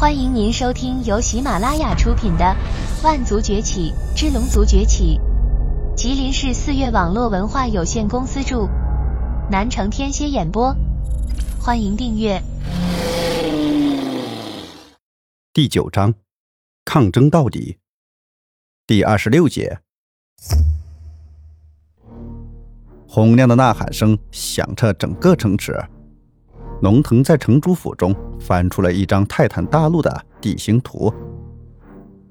欢迎您收听由喜马拉雅出品的《万族崛起之龙族崛起》，吉林市四月网络文化有限公司著，南城天蝎演播。欢迎订阅。第九章，抗争到底。第二十六节，洪亮的呐喊声响彻整个城池。龙腾在城主府中翻出了一张泰坦大陆的地形图。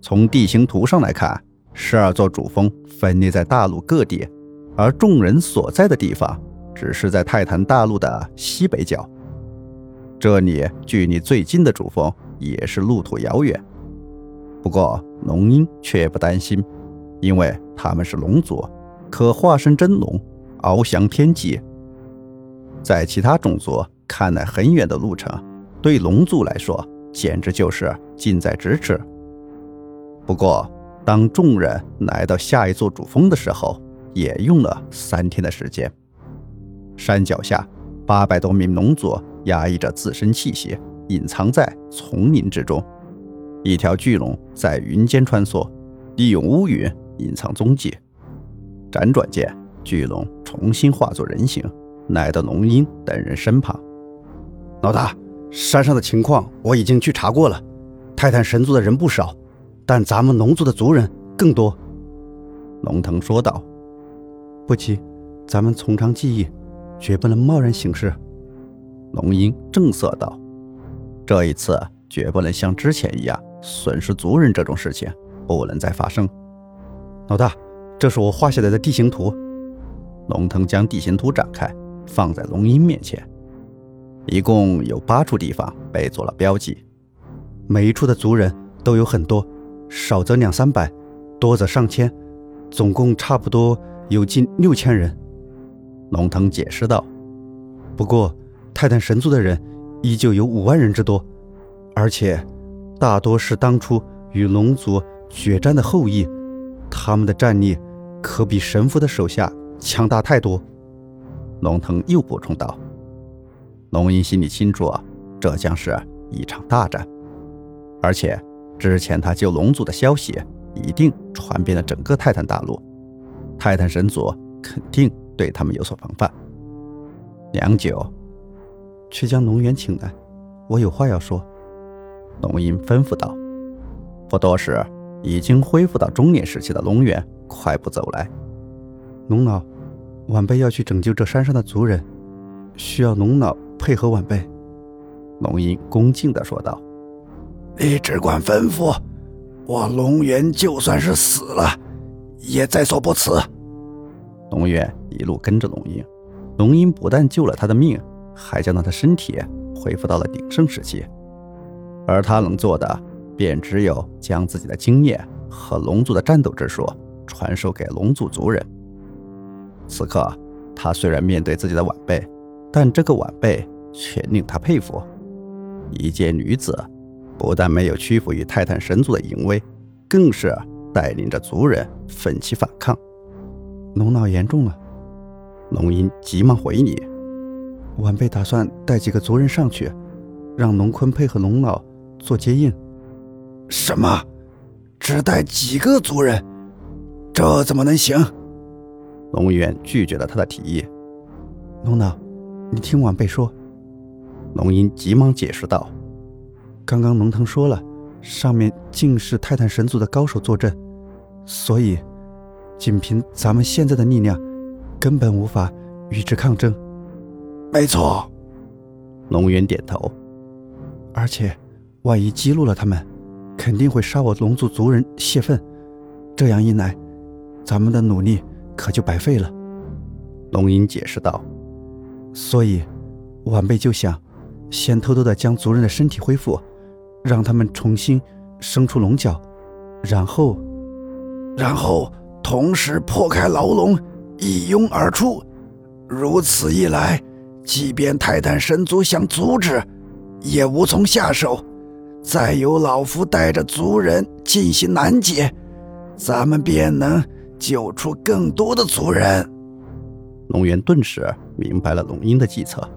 从地形图上来看，十二座主峰分立在大陆各地，而众人所在的地方只是在泰坦大陆的西北角。这里距离最近的主峰也是路途遥远。不过龙鹰却不担心，因为他们是龙族，可化身真龙，翱翔天际。在其他种族。看来很远的路程，对龙族来说简直就是近在咫尺。不过，当众人来到下一座主峰的时候，也用了三天的时间。山脚下，八百多名龙族压抑着自身气息，隐藏在丛林之中。一条巨龙在云间穿梭，利用乌云隐藏踪迹。辗转间，巨龙重新化作人形，来到龙鹰等人身旁。老大，山上的情况我已经去查过了，泰坦神族的人不少，但咱们龙族的族人更多。龙腾说道：“不急，咱们从长计议，绝不能贸然行事。”龙鹰正色道：“这一次绝不能像之前一样损失族人，这种事情不能再发生。”老大，这是我画下来的地形图。龙腾将地形图展开，放在龙鹰面前。一共有八处地方被做了标记，每一处的族人都有很多，少则两三百，多则上千，总共差不多有近六千人。龙腾解释道：“不过泰坦神族的人依旧有五万人之多，而且大多是当初与龙族血战的后裔，他们的战力可比神父的手下强大太多。”龙腾又补充道。龙吟心里清楚，这将是一场大战，而且之前他救龙族的消息一定传遍了整个泰坦大陆，泰坦神族肯定对他们有所防范。良久，去将龙元请来，我有话要说。龙吟吩咐道。不多时，已经恢复到中年时期的龙元快步走来。龙老，晚辈要去拯救这山上的族人，需要龙老。配合晚辈，龙吟恭敬地说道：“你只管吩咐，我龙源就算是死了，也在所不辞。”龙源一路跟着龙吟，龙吟不但救了他的命，还将他的身体恢复到了鼎盛时期。而他能做的，便只有将自己的经验和龙族的战斗之术传授给龙族族人。此刻，他虽然面对自己的晚辈。但这个晚辈却令他佩服。一介女子，不但没有屈服于泰坦神族的淫威，更是带领着族人奋起反抗。龙老严重了，龙吟急忙回礼。晚辈打算带几个族人上去，让龙坤配合龙老做接应。什么？只带几个族人？这怎么能行？龙渊拒绝了他的提议。龙老。你听晚辈说，龙吟急忙解释道：“刚刚龙腾说了，上面竟是泰坦神族的高手坐镇，所以仅凭咱们现在的力量，根本无法与之抗争。”没错，龙渊点头。而且，万一激怒了他们，肯定会杀我龙族族人泄愤。这样一来，咱们的努力可就白费了。”龙吟解释道。所以，晚辈就想，先偷偷的将族人的身体恢复，让他们重新生出龙角，然后，然后同时破开牢笼，一拥而出。如此一来，即便泰坦神族想阻止，也无从下手。再由老夫带着族人进行拦截，咱们便能救出更多的族人。龙源顿时明白了龙鹰的计策。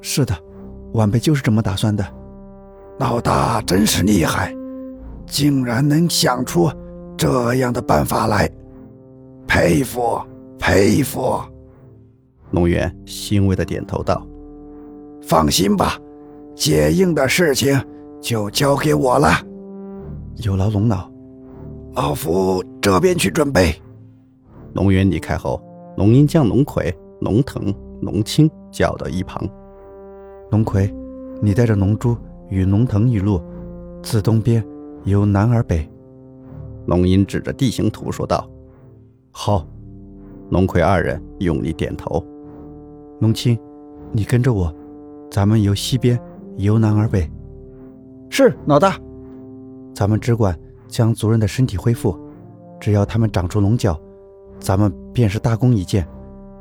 是的，晚辈就是这么打算的。老大真是厉害，竟然能想出这样的办法来，佩服佩服。龙源欣慰的点头道：“放心吧，解印的事情就交给我了。有劳龙老，老夫这边去准备。”龙源离开后，龙吟将龙葵、龙腾、龙青叫到一旁。龙葵，你带着龙珠与龙腾一路，自东边由南而北。龙吟指着地形图说道：“好。”龙葵二人用力点头。龙青，你跟着我，咱们由西边由南而北。是老大。咱们只管将族人的身体恢复，只要他们长出龙角，咱们便是大功一件。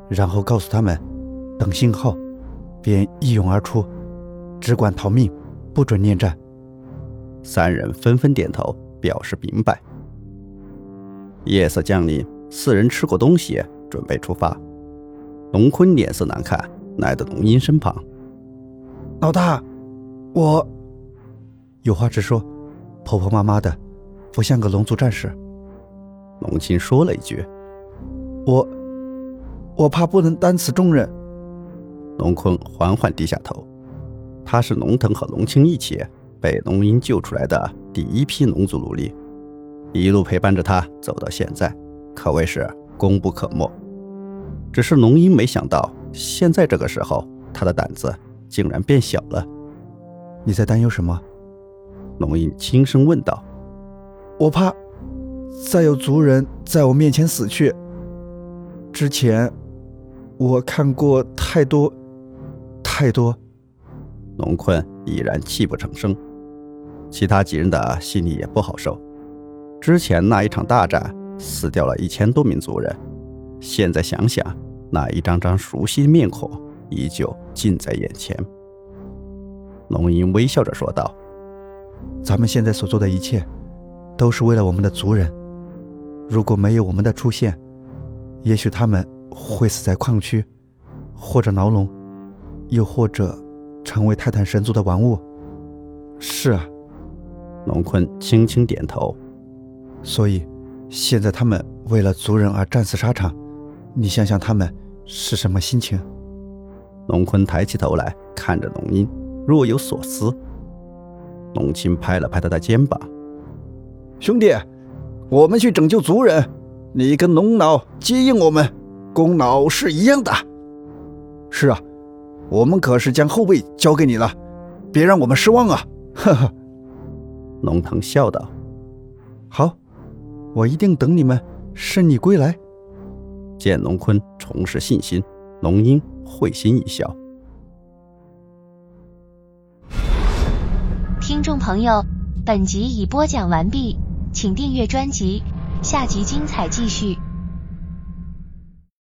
然后告诉他们，等信号。便一涌而出，只管逃命，不准恋战。三人纷纷点头，表示明白。夜色降临，四人吃过东西，准备出发。龙坤脸色难看，来到龙吟身旁。老大，我有话直说，婆婆妈妈的，不像个龙族战士。龙青说了一句：“我，我怕不能担此重任。”龙坤缓缓低下头，他是龙腾和龙青一起被龙鹰救出来的第一批龙族奴隶，一路陪伴着他走到现在，可谓是功不可没。只是龙吟没想到，现在这个时候，他的胆子竟然变小了。你在担忧什么？龙吟轻声问道。我怕再有族人在我面前死去。之前我看过太多。太多，龙坤已然泣不成声，其他几人的心里也不好受。之前那一场大战死掉了一千多名族人，现在想想，那一张张熟悉的面孔依旧近在眼前。龙吟微笑着说道：“咱们现在所做的一切，都是为了我们的族人。如果没有我们的出现，也许他们会死在矿区，或者牢笼。”又或者，成为泰坦神族的玩物。是啊，龙坤轻轻点头。所以，现在他们为了族人而战死沙场，你想想他们是什么心情？龙坤抬起头来看着龙吟，若有所思。龙青拍了拍他的肩膀：“兄弟，我们去拯救族人，你跟龙老接应我们，功劳是一样的。”是啊。我们可是将后背交给你了，别让我们失望啊！呵呵。龙腾笑道：“好，我一定等你们胜利归来。”见龙坤重拾信心，龙英会心一笑。听众朋友，本集已播讲完毕，请订阅专辑，下集精彩继续。